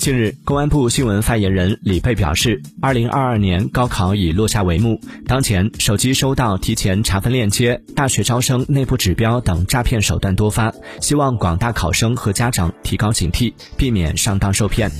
近日公安部新闻发言人李蓓表示二零二二年高考已落下帷幕。当前手机收到提前查分链接大学招生内部指标等诈骗手段多发希望广大考生和家长提高警惕避免上当受骗。